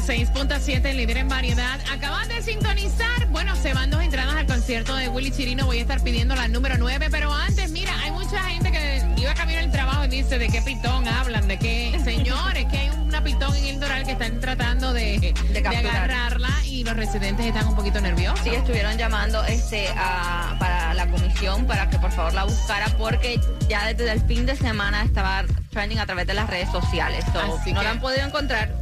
106.7, líder en variedad. Acaban de sintonizar. Bueno, se van dos entradas al concierto de Willy Chirino. Voy a estar pidiendo la número 9. Pero antes, mira, hay mucha gente que iba camino al trabajo y dice: ¿de qué pitón hablan? ¿De qué? Señores, que hay una pitón en el Doral que están tratando de, de capturar. agarrarla y los residentes están un poquito nerviosos. Sí, estuvieron llamando este a- para la comisión para que por favor la buscara porque ya desde el fin de semana estaba trending a través de las redes sociales. So, Así no que- la han podido encontrar.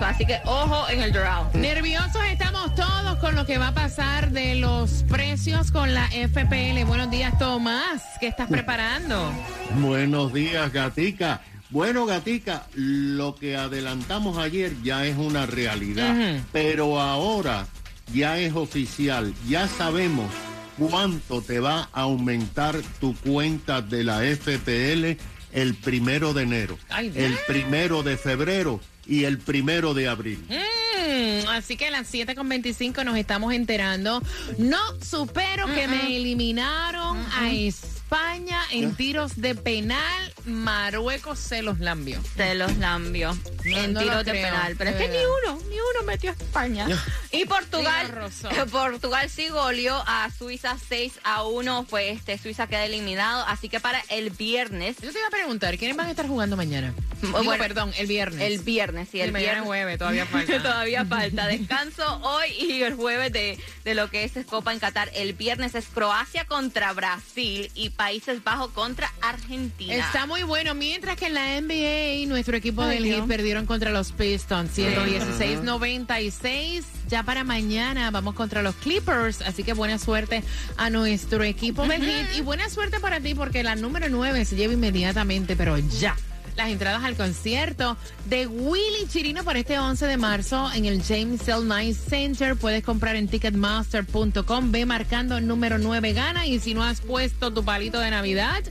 Así que ojo en el Doral. Nerviosos estamos todos con lo que va a pasar de los precios con la FPL. Buenos días, Tomás. ¿Qué estás preparando? Buenos días, Gatica. Bueno, Gatica, lo que adelantamos ayer ya es una realidad, pero ahora ya es oficial, ya sabemos cuánto te va a aumentar tu cuenta de la FPL el primero de enero, Ay, el primero de febrero y el primero de abril. Mm, así que a las 7.25 nos estamos enterando. No supero que me eliminaron a España en tiros de penal. Marruecos se los lambió. Se los lambió No, en no tiros de creo, penal. Pero de es que ni uno, ni uno metió a España. Y Portugal, eh, Portugal sí goleó a Suiza 6 a 1. Fue este, Suiza queda eliminado. Así que para el viernes, Yo te iba a preguntar, ¿quiénes van a estar jugando mañana? Digo, Bueno, perdón, el viernes. el viernes, sí, el mañana viernes. es jueves, todavía falta. todavía falta. Descanso hoy y el jueves de, de lo que es Copa en Qatar. El viernes es Croacia contra Brasil y Países Bajos contra Argentina. Está muy bueno. Mientras que en la NBA, nuestro equipo Ay, del Dios. Heat perdieron contra los Pistons 116-96. Ya para mañana vamos contra los Clippers. Así que buena suerte a nuestro equipo del Heat. Y buena suerte para ti porque la número 9 se lleva inmediatamente, pero ya. Las entradas al concierto de Willy Chirino para este 11 de marzo en el James L. Nice Center. Puedes comprar en ticketmaster.com. Ve marcando número 9 gana. Y si no has puesto tu palito de Navidad,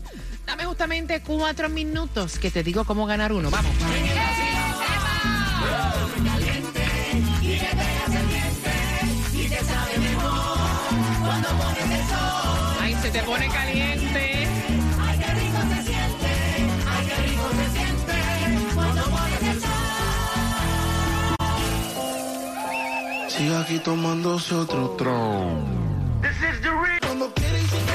dame justamente cuatro minutos que te digo cómo ganar uno. Vamos. Ay, se te pone caliente. Sigue aquí tomándose otro tron.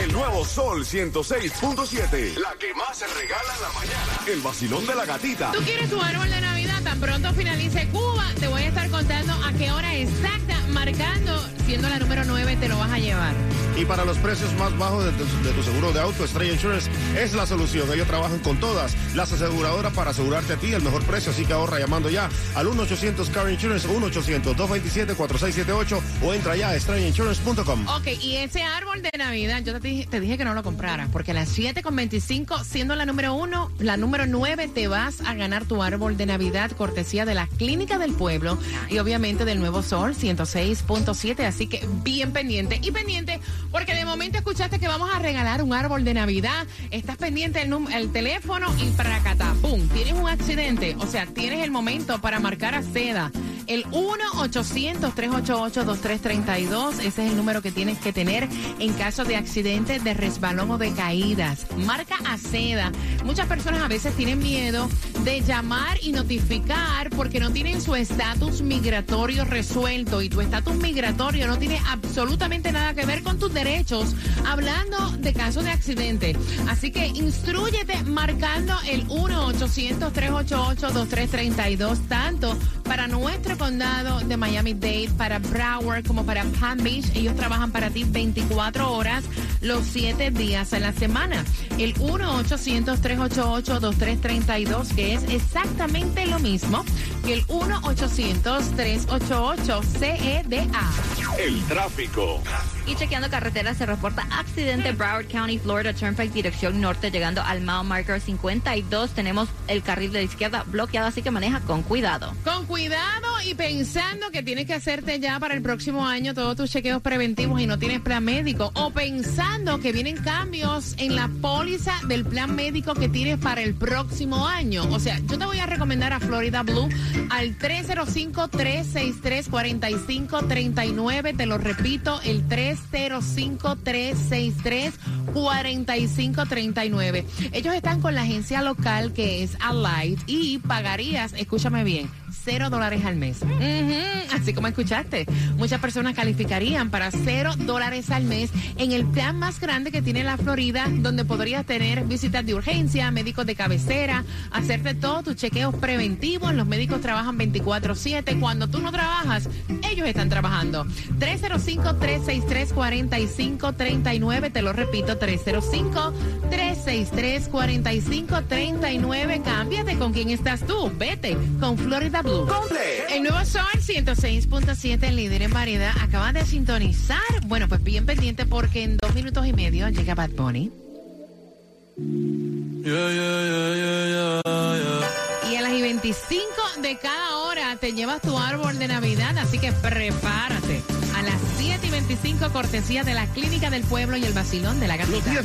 El nuevo Sol 106.7. La que más se regala en la mañana. El vacilón de la gatita. ¿Tú quieres tu árbol de Navidad? Tan pronto finalice Cuba, te voy a estar contando a qué hora exacta, marcando siendo la número 9 te lo vas a llevar. Y para los precios más bajos de tu, de tu seguro de auto, Estrella Insurance es la solución. Ellos trabajan con todas las aseguradoras para asegurarte a ti el mejor precio. Así que ahorra llamando ya al 1-800-CAR Insurance, 1-800-227-4678 o entra ya a estrellainsurance.com. Ok, y ese árbol de Navidad, yo te dije, te dije que no lo compraras, porque a las 7.25, siendo la número 1, la número 9, te vas a ganar tu árbol de Navidad, cortesía de la Clínica del Pueblo y obviamente del Nuevo Sol 106.7. Así que bien pendiente y pendiente, porque de momento escuchaste que vamos a regalar un árbol de Navidad. Estás pendiente el, el teléfono y para ¡pum! Tienes un accidente, o sea, tienes el momento para marcar a seda. El 1-800-388-2332, ese es el número que tienes que tener en caso de accidente, de resbalón o de caídas. Marca a seda. Muchas personas a veces tienen miedo de llamar y notificar porque no tienen su estatus migratorio resuelto y tu estatus migratorio no tiene absolutamente nada que ver con tus derechos, hablando de casos de accidente. Así que instruyete marcando el 1-800-388-2332, tanto para nuestro condado de Miami-Dade, para Broward como para Palm Beach. Ellos trabajan para ti 24 horas los 7 días a la semana. El 1-800-388-2332, que es exactamente lo mismo que el 1-800-388-CEDA. El tráfico. Y chequeando carreteras se reporta accidente Broward County, Florida Turnpike, dirección norte, llegando al mile marker 52. Tenemos el carril de la izquierda bloqueado, así que maneja con cuidado. Con cuidado y pensando que tienes que hacerte ya para el próximo año todos tus chequeos preventivos y no tienes plan médico. O pensando que vienen cambios en la póliza del plan médico que tienes para el próximo año. O sea, yo te voy a recomendar a Florida Blue al 305-363-4539. Te lo repito, el 305-363-4539. Ellos están con la agencia local que es Alight y pagarías, escúchame bien, cero dólares al mes. Así como escuchaste. Muchas personas calificarían para cero dólares al mes en el plan más grande que tiene la Florida, donde podrías tener visitas de urgencia, médicos de cabecera, hacerte todos tus chequeos preventivos. Los médicos trabajan 24-7. Cuando tú no trabajas, ellos están trabajando. 305-363-4539. Te lo repito, 305-363-4539. Cámbiate con quién estás tú. Vete con Florida Blue. El nuevo Sol 106.7, líder en variedad, acaba de sintonizar. Bueno, pues bien pendiente porque en dos minutos y medio llega Bad Bunny. Y a las y 25 de cada hora te llevas tu árbol de Navidad, así que prepárate. A las 7 y 25, cortesía de la Clínica del Pueblo y el Vacilón de la Gatita.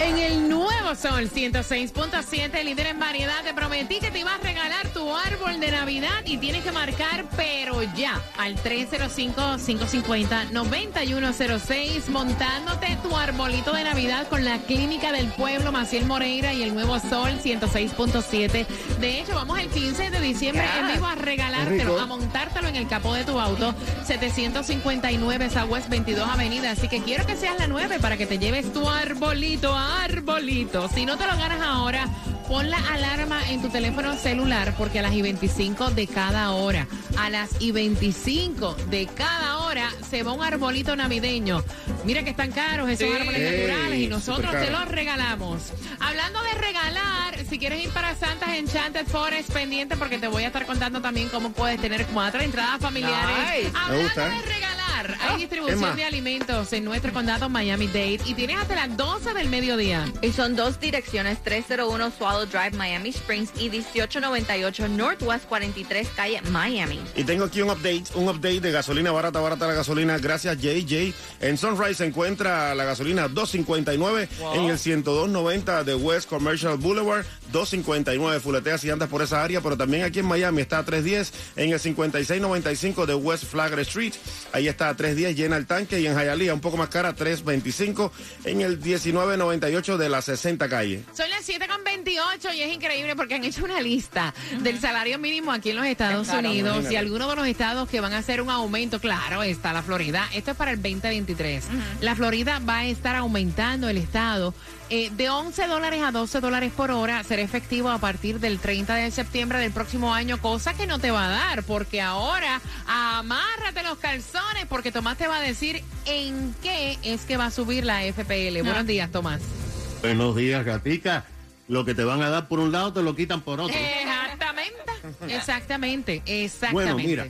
En el nuevo Sol 106.7, líder en variedad, te prometí que te iba a regalar tu árbol de Navidad y tienes que marcar, pero ya, al 305-550-9106, montándote tu arbolito de Navidad con la Clínica del Pueblo, Maciel Moreira y el nuevo Sol 106.7. De hecho, vamos el 15 de diciembre en vivo a regalártelo, a montártelo en el capó de tu auto, 759 Southwest 22 Avenida. Así que quiero que seas la 9 para que te lleves tu arbolito, arbolito. Si no te lo ganas ahora, pon la alarma en tu teléfono celular porque a las y 25 de cada hora, a las y 25 de cada hora se va un arbolito navideño. Mira que están caros esos Sí. árboles naturales y nosotros te los regalamos. Hablando de regalar, si quieres ir para Santas Enchanted Forest, pendiente porque te voy a estar contando también cómo puedes tener cuatro entradas familiares. Ay, Hablando de regalar, Ah, hay distribución Emma. de alimentos en nuestro condado Miami-Dade y tienes hasta las 12 del mediodía. Y son dos direcciones, 301 Swallow Drive, Miami Springs y 1898 Northwest 43 Calle, Miami. Y tengo aquí un update, un update de gasolina barata, barata la gasolina. Gracias, JJ. En Sunrise se encuentra la gasolina 259 en el 10290 de West Commercial Boulevard. 259. Fuleteas si andas por esa área, pero también aquí en Miami está a 310 en el 5695 de West Flagler Street. Ahí está a 310, llena el tanque. Y en Hialeah, un poco más cara, 325 en el 1998 de la 60 calle. Son las 7 con 28 y es increíble porque han hecho una lista del salario mínimo aquí en los Estados Claro, Unidos imagínate. y algunos de los estados que van a hacer un aumento, claro, está la Florida. Esto es para el 2023. La Florida va a estar aumentando el estado eh, de 11 dólares a 12 dólares por hora, será efectivo a partir del 30 de septiembre del próximo año, cosa que no te va a dar porque ahora amárrate los calzones porque Tomás te va a decir en qué es que va a subir la FPL. Buenos días, Tomás. Buenos días, gatica. Lo que te van a dar por un lado te lo quitan por otro. Exactamente, exactamente, exactamente. Bueno, mira,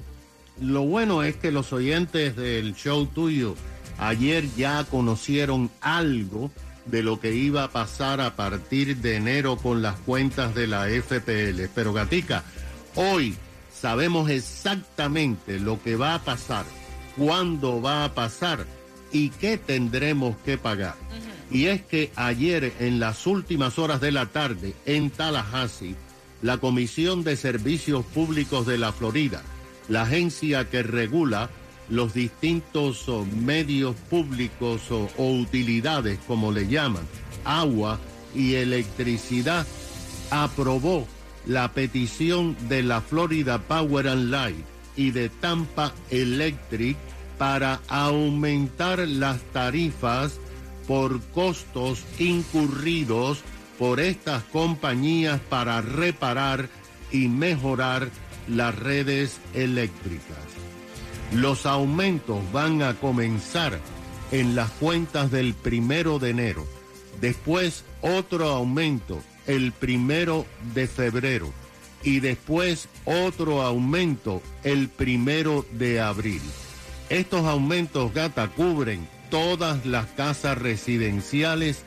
lo bueno es que los oyentes del show tuyo ayer ya conocieron algo de lo que iba a pasar a partir de enero con las cuentas de la FPL. Pero Gatica, hoy sabemos exactamente lo que va a pasar, cuándo va a pasar y qué tendremos que pagar. Y es que ayer, en las últimas horas de la tarde, en Tallahassee, la Comisión de Servicios Públicos de la Florida, la agencia que regula los distintos oh, medios públicos o, o utilidades, como le llaman, agua y electricidad, aprobó la petición de la Florida Power and Light y de Tampa Electric para aumentar las tarifas por costos incurridos por estas compañías para reparar y mejorar las redes eléctricas. Los aumentos van a comenzar en las cuentas del primero de enero. Después otro aumento el primero de febrero. Y después otro aumento el primero de abril. Estos aumentos, gata, cubren todas las casas residenciales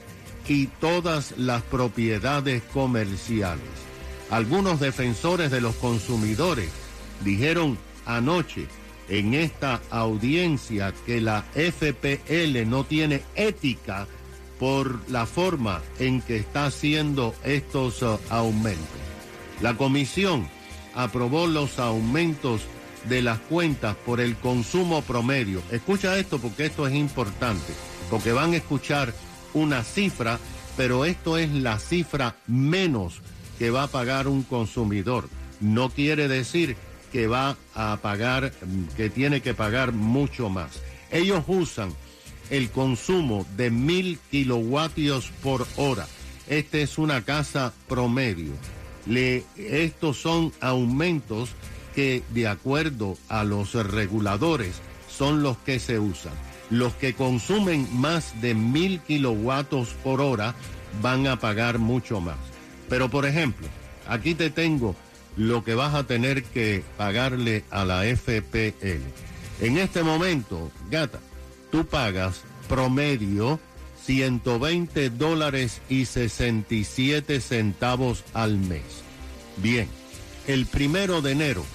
y todas las propiedades comerciales. Algunos defensores de los consumidores dijeron anoche en esta audiencia que la FPL no tiene ética por la forma en que está haciendo estos uh, aumentos. La comisión aprobó los aumentos de las cuentas por el consumo promedio. Escucha esto porque esto es importante, porque van a escuchar una cifra, pero esto es la cifra menos que va a pagar un consumidor. No quiere decir que va a pagar, que tiene que pagar mucho más. Ellos usan el consumo de mil kilovatios por hora. Esta es una casa promedio. Estos son aumentos que de acuerdo a los reguladores son los que se usan. Los que consumen más de mil kilowatts por hora van a pagar mucho más. Pero por ejemplo, aquí te tengo lo que vas a tener que pagarle a la FPL. En este momento, gata, tú pagas promedio 120 dólares y 67 centavos al mes. Bien, el primero de enero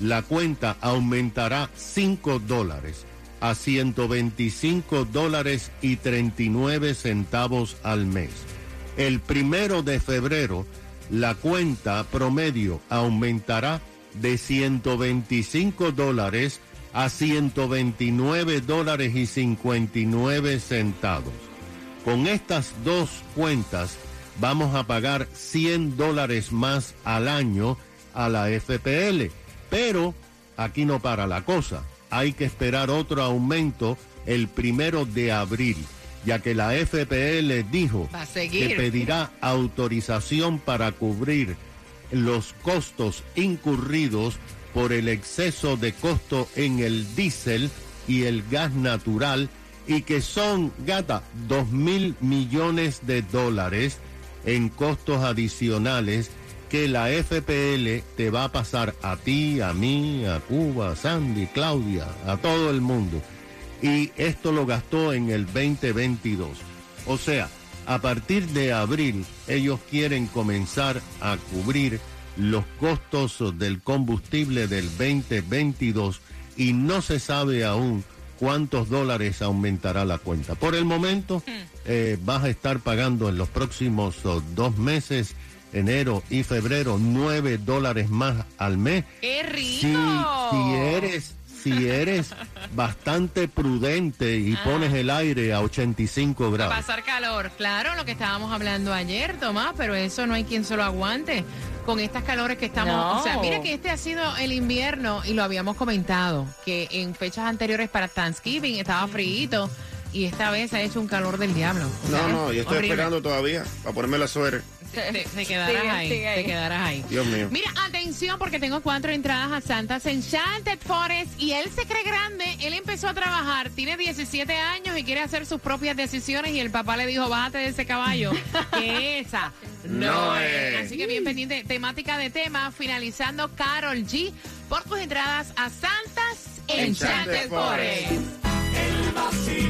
la cuenta aumentará 5 dólares a 125 dólares y 39 centavos al mes. El primero de febrero la cuenta promedio aumentará de 125 dólares a 129 dólares y 59 centavos. Con estas dos cuentas vamos a pagar 100 dólares más al año a la FPL. Pero aquí no para la cosa. Hay que esperar otro aumento el primero de abril, ya que la FPL dijo que pedirá autorización para cubrir los costos incurridos por el exceso de costo en el diésel y el gas natural y que son, gata, dos mil millones de dólares en costos adicionales que la FPL te va a pasar a ti, a mí, a Cuba, a Sandy, Claudia, a todo el mundo. Y esto lo gastó en el 2022. O sea, a partir de abril ellos quieren comenzar a cubrir los costos del combustible del 2022 y no se sabe aún cuántos dólares aumentará la cuenta. Por el momento eh, vas a estar pagando en los próximos oh, dos meses enero y febrero, 9 dólares más al mes. ¡Qué Si, rico! si eres, si eres bastante prudente y Ah. pones el aire a 85 A grados. pasar calor, claro, lo que estábamos hablando ayer, Tomás, pero eso no hay quien se lo aguante con estas calores que estamos. No. O sea, mira que este ha sido el invierno y lo habíamos comentado, que en fechas anteriores para Thanksgiving estaba frío y esta vez ha hecho un calor del diablo. O sea, No, no, yo estoy horrible. esperando todavía para ponerme la suerte. Te, te quedarás Sigue, ahí, sigue ahí. te quedarás ahí. Dios mío. Mira, atención porque tengo cuatro entradas a Santa's Enchanted Forest y él se cree grande. Él empezó a trabajar, tiene 17 años y quiere hacer sus propias decisiones y el papá le dijo, bájate de ese caballo, que esa no, No es. es. Así que bien pendiente, temática de tema, finalizando Carol G por tus entradas a Santa's Enchanted, Enchanted Forest. Forest. Se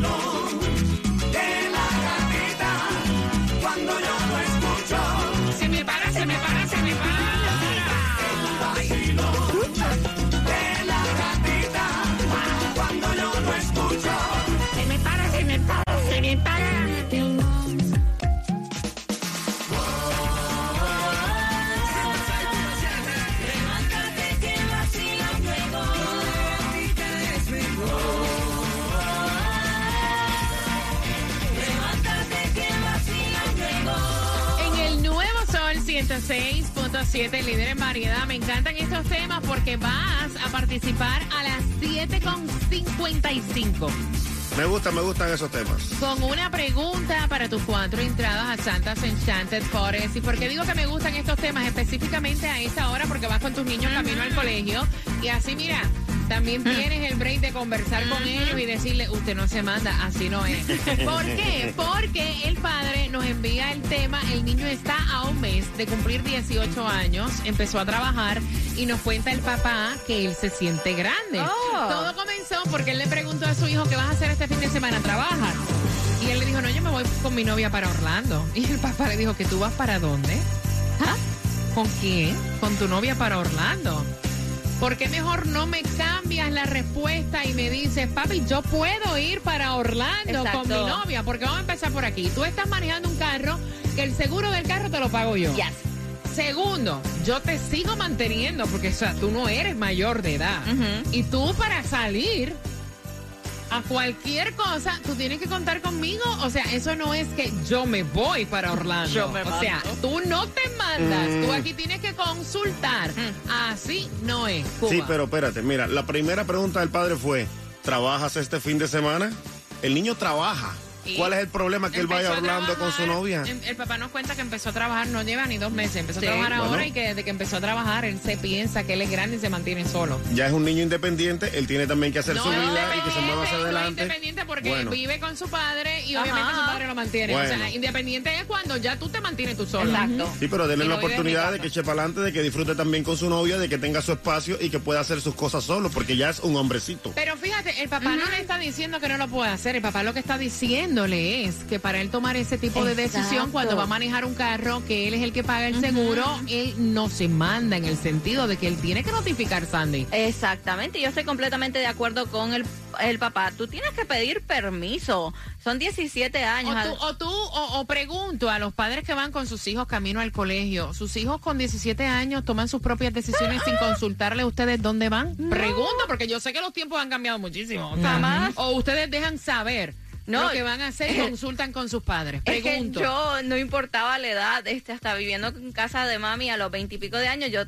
106.7, líder en variedad. Me encantan estos temas porque vas a participar a las 7.55 Me gusta, me gustan esos temas. con una pregunta para tus cuatro entradas a Santa's Enchanted Forest. ¿Y por qué digo que me gustan estos temas específicamente a esta hora? Porque vas con tus niños camino al colegio y así, mira. También tienes el break de conversar con ellos y decirle, usted no se manda, así no es. ¿Por qué? Porque el padre nos envía el tema, el niño está a un mes de cumplir 18 años, empezó a trabajar y nos cuenta el papá que él se siente grande. Oh. Todo comenzó porque él le preguntó a su hijo, ¿qué vas a hacer este fin de semana? ¿Trabajas? Y él le dijo, no, yo me voy con mi novia para Orlando. Y el papá le dijo, ¿que tú vas para dónde? ¿Ah? ¿Con quién? Con tu novia para Orlando. ¿Por qué mejor no me cambias la respuesta y me dices, papi, yo puedo ir para Orlando Exacto. con mi novia? Porque vamos a empezar por aquí. Tú estás manejando un carro que el seguro del carro te lo pago yo. Yes. Segundo, yo te sigo manteniendo porque o sea, tú no eres mayor de edad. Y tú para salir a cualquier cosa, tú tienes que contar conmigo. O sea, eso no es que yo me voy para Orlando. Yo me o sea, tú no te mandas. Tú aquí tienes que consultar. Así no es. Cuba. Sí, pero espérate, mira, la primera pregunta del padre fue, ¿trabajas este fin de semana? El niño trabaja. Y ¿Cuál es el problema que él vaya a Orlando con su novia? em- El papá nos cuenta que empezó a trabajar, no lleva ni dos meses, empezó Sí. a trabajar Bueno. ahora y que desde que empezó a trabajar él se piensa que él es grande y se mantiene solo. Ya es un niño independiente, él tiene también que hacer No su vida y que se mueva hacia no es adelante. independiente porque Bueno. vive con su padre y Ajá. obviamente su padre lo mantiene. O sea, independiente es cuando ya tú te mantienes tú solo. Exacto. Sí, pero denle la oportunidad de que eche para adelante, de que disfrute también con su novia, de que tenga su espacio y que pueda hacer sus cosas solo, porque ya es un hombrecito. Pero fíjate, el papá no le está diciendo que no lo puede hacer. El papá lo que está diciéndole es que para él tomar ese tipo de decisión cuando va a manejar un carro, que él es el que paga el seguro, él no se manda en el sentido de que él tiene que notificar Sandy. Exactamente, yo estoy completamente de acuerdo con el, el papá. Tú tienes que pedir permiso. Son 17 O años. tú, o, tú o, o pregunto a los padres que van con sus hijos camino al colegio, sus hijos con 17 años toman sus propias decisiones sin consultarle a ustedes dónde van. Pregunto, porque yo sé que los tiempos han cambiado muchísimo. O sea, Jamás. O ustedes dejan saber No, lo que van a hacer y consultan con sus padres. Es que Pregunto. yo no importaba la edad, este, hasta viviendo en casa de mami a los veintipico de años, yo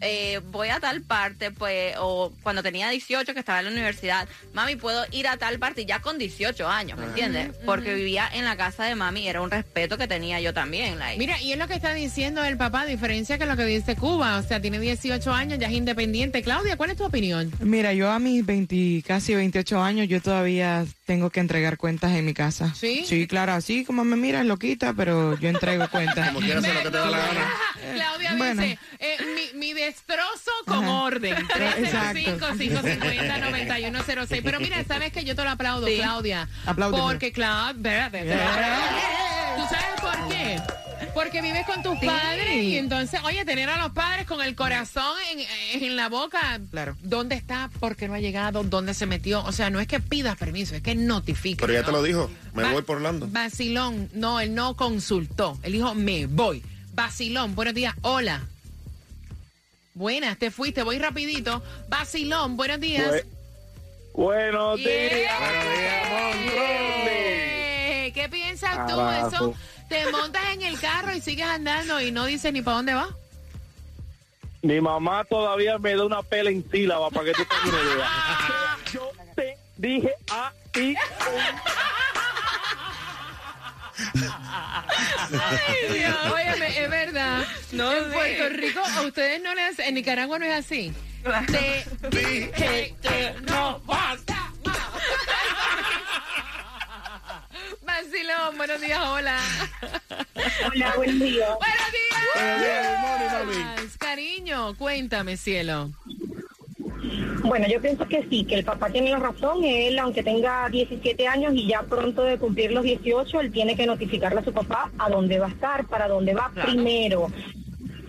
eh, voy a tal parte, pues, o cuando tenía 18 que estaba en la universidad, mami, puedo ir a tal parte y ya con 18 años, ¿me entiendes? Porque vivía en la casa de mami, era un respeto que tenía yo también. like. Mira, y es lo que está diciendo el papá, a diferencia que lo que dice Cuba. O sea, tiene 18 años, ya es independiente. Claudia, ¿cuál es tu opinión? Mira, yo a mis 20, casi 28 años, yo todavía tengo que entregar cuentas en mi casa. ¿Sí? Sí, claro, así como me miras, loquita, pero yo entrego cuentas. Como quieras hacer lo que te da la gana. Claudia Bueno. dice, eh, mi, mi destrozo con Ajá. orden. Exacto. 305-550-9106. Pero mira, sabes que yo te lo aplaudo, Sí. Claudia. Apláudemelo. Porque, Claudia, ¿tú sabes por qué? Porque vives con tus padres y entonces, oye, tener a los padres con el corazón en, en la boca. Claro. ¿Dónde está? ¿Por qué no ha llegado? ¿Dónde se metió? O sea, no es que pidas permiso, es que notifique. Pero ya ¿no? te lo dijo, me Va- voy por Orlando. Vacilón, no, él no consultó. Él dijo, me voy. Basilón, buenos días. Hola. Buenas, te fuiste, voy rapidito. Basilón, buenos días. Buenos días. Eh, ¿Qué piensas tú? Eso, te montas en el carro y sigues andando y no dices ni para dónde vas. Mi mamá todavía me da una pela en sílaba para que tú tengas una idea. Yo te dije a ti. Óyeme, es verdad. No en sé. Puerto Rico, a ustedes no les en Nicaragua no es así. Te dije que no basta Vacilón, buenos días, hola. Hola, buen día. Buenos días. Buenos días, good morning, mami. Cariño, cuéntame, cielo. Bueno, yo pienso que sí, que el papá tiene la razón. Él, aunque tenga 17 años y ya pronto de cumplir los 18, él tiene que notificarle a su papá a dónde va a estar, para dónde va primero.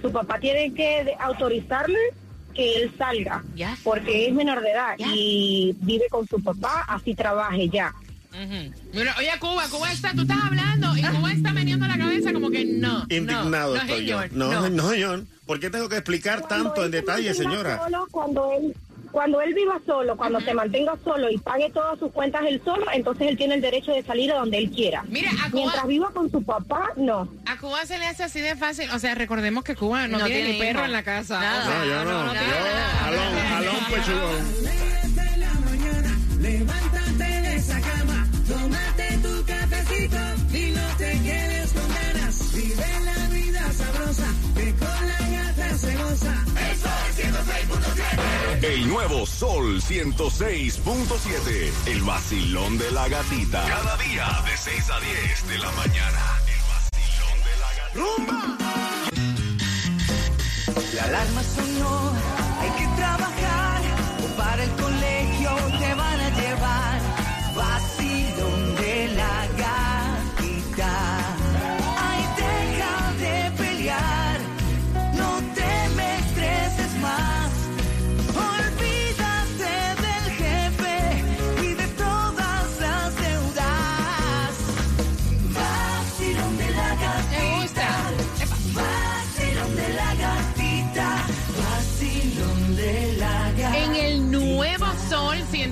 Su papá tiene que autorizarle que él salga, Yes. porque es menor de edad y vive con su papá, así trabaje ya. Ujú. Mira, oye, Cuba, Cuba está, tú estás hablando y Cuba está meneando la cabeza como que no. Indignado no, no, estoy yo. señor, No, no, señor. ¿Por qué tengo que explicar Cuando tanto en detalle, señora? solo, cuando él cuando él viva solo, cuando se mantenga solo y pague todas sus cuentas él solo, entonces él tiene el derecho de salir a donde él quiera. Mira, a Cuba- Mientras viva con su papá, no. A Cuba se le hace así de fácil. O sea, recordemos que Cuba no, No tiene, tiene ni perro hijo. en la casa. Nada. No, yo no. no yo, jalón, jalón pechugón. Nuevo Sol 106.7. El vacilón de la gatita. Cada día de 6 a 10 de la mañana. El vacilón de la gatita. La alarma sonó, hay que trabajar, o para el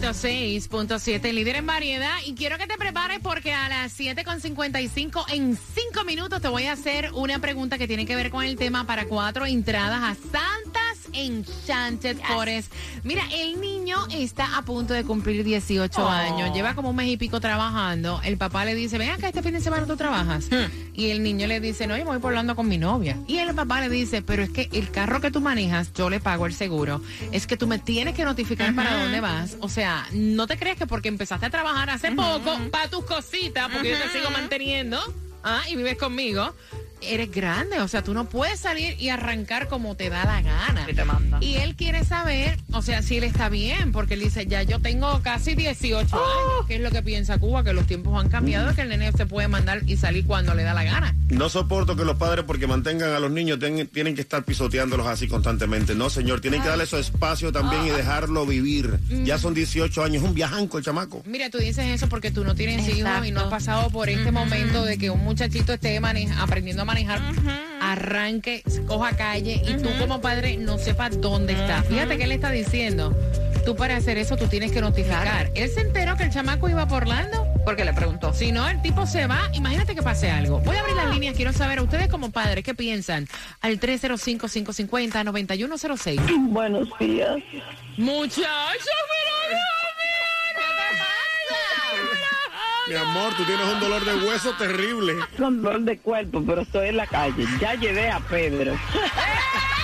106.7, líder en variedad. Y quiero que te prepares porque a las 7.55, en 5 minutos, te voy a hacer una pregunta que tiene que ver con el tema para cuatro entradas a Santas Enchanted Forest. Mira, el niño está a punto de cumplir 18 Oh. años. Lleva como un mes y pico trabajando. El papá le dice, ven acá, este fin de semana tú trabajas. Y el niño le dice, no, yo me voy por Orlando con mi novia. Y el papá le dice, pero es que el carro que tú manejas, yo le pago el seguro. Es que tú me tienes que notificar para dónde vas. O sea, no te crees que porque empezaste a trabajar hace poco, para tus cositas, porque yo te sigo manteniendo, ah, y vives conmigo. Eres grande, o sea, tú no puedes salir y arrancar como te da la gana. Y te manda. Y él quiere saber, o sea, si él está bien, porque él dice, ya yo tengo casi 18 años. ¿Qué es lo que piensa Cuba? Que los tiempos han cambiado, que el nene se puede mandar y salir cuando le da la gana. No soporto que los padres, porque mantengan a los niños, ten- tienen que estar pisoteándolos así constantemente. No, señor, tienen que darle su espacio también y dejarlo vivir. Ya son 18 años, un viajanco el chamaco. Mira, tú dices eso porque tú no tienes hijos y no has pasado por este momento de que un muchachito esté aprendiendo a manejar, arranque, coja calle y tú como padre no sepas dónde está. Fíjate que él está diciendo. Tú para hacer eso tú tienes que notificar. Él se enteró que el chamaco iba por Orlando. Porque le preguntó. Si no, el tipo se va. Imagínate que pase algo. Voy a abrir las líneas. Quiero saber, ustedes como padres, ¿qué piensan? Al 305-550-9106. Buenos días. Muchachos, pero Mi amor, tú tienes un dolor de hueso terrible. Con dolor de cuerpo, pero estoy en la calle. Ya llevé a Pedro.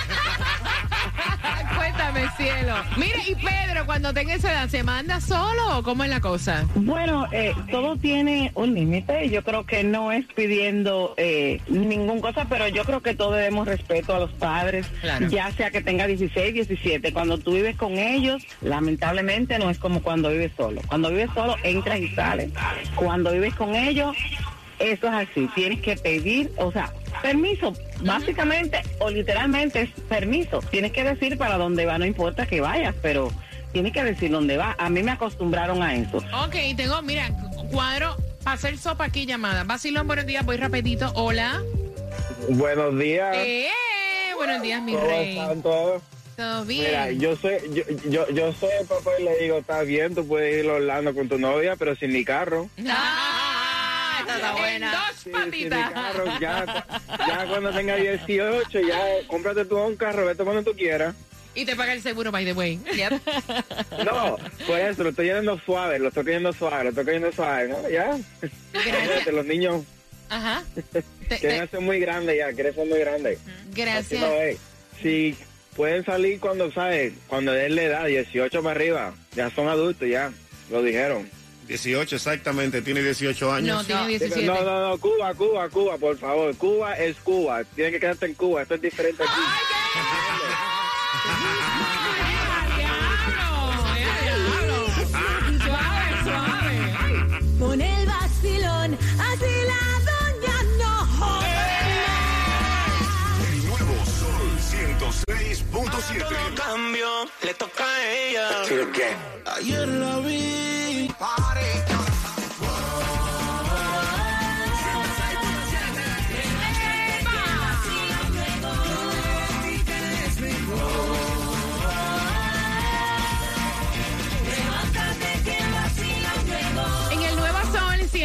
Cuéntame, cielo. Mira, y Pedro, cuando tenga esa edad, ¿se manda solo o cómo es la cosa? Bueno, eh, todo tiene un límite. Yo creo que no es pidiendo eh, ningún cosa, pero yo creo que todos debemos respeto a los padres, Claro. ya sea que tenga 16, 17. Cuando tú vives con ellos, lamentablemente no es como cuando vives solo. Cuando vives solo, entras y sales. Cuando vives con ellos, eso es así. Tienes que pedir, o sea, permiso. Básicamente o literalmente es permiso. Tienes que decir para dónde va, no importa que vayas, pero tienes que decir dónde va. A mí me acostumbraron a eso. Ok, tengo, mira, cuadro para hacer sopa aquí llamada. Basilón, buenos días, voy rapidito. Hola. Buenos días. Eh, buenos días, mi ¿Cómo rey. están todos? ¿Todo bien? Mira, yo soy, yo, yo, yo soy el papá y le digo, está bien, tú puedes ir a Orlando con tu novia, pero sin mi carro. Ah, En dos patitas. carro, ya, ya cuando tenga 18, ya cómprate tú un carro, vete cuando tú quieras. Y te paga el seguro, by the way. No, por eso, lo estoy yendo suave, lo estoy cayendo suave, lo estoy cayendo suave, ¿no? Ya. Fíjate, los niños Ajá. Quieren ser muy grandes ya, quieren ser muy grandes. Gracias. no es. Si pueden salir cuando, ¿sabes? Cuando den la edad, 18 para arriba, ya son adultos, ya, lo dijeron. 18 exactamente, tiene 18 años. No, tiene 17. No, no, no, Cuba, Cuba, Cuba, por favor. Cuba es Cuba. Tienes que quedarte en Cuba. Esto es diferente aquí. Suave, suave. Ay. Con el vacilón, así la doña no jode El nuevo Sol 106.7. Cambio, le toca a ella. Ayer la vi.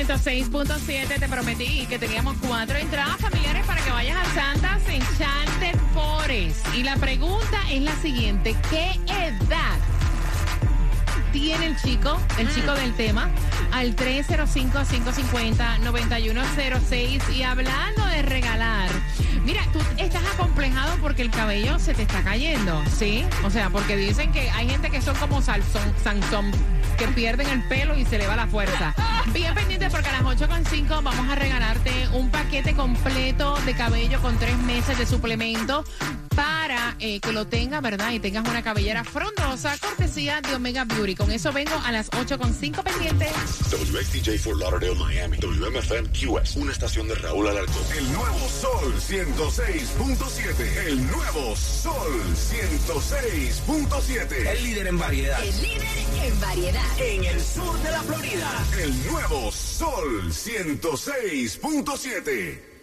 106.7 te prometí que teníamos cuatro entradas familiares para que vayas a Santas Enchanted Forest. Y la pregunta es la siguiente, ¿qué edad tiene el chico, el chico del tema, al 305-550-9106? Y hablando de regalar, mira, tú estás acomplejado porque el cabello se te está cayendo, ¿sí? O sea, porque dicen que hay gente que son como Sansón, que pierden el pelo y se le va la fuerza. Bien pendiente porque a las 8.5 vamos a regalarte un paquete completo de cabello con tres meses de suplemento para eh, que lo tengas, ¿verdad? Y tengas una cabellera frondosa, cortesía de Omega Beauty. Con eso vengo a las 8.5 pendientes. WXTJ for Lauderdale, Miami. WMFM QS. Una estación de Raúl Alarcón. El nuevo Sol 106.7. El nuevo Sol 106.7. El líder en variedad. El líder en variedad. En el sur de la Florida. El nuevo Sol 106.7.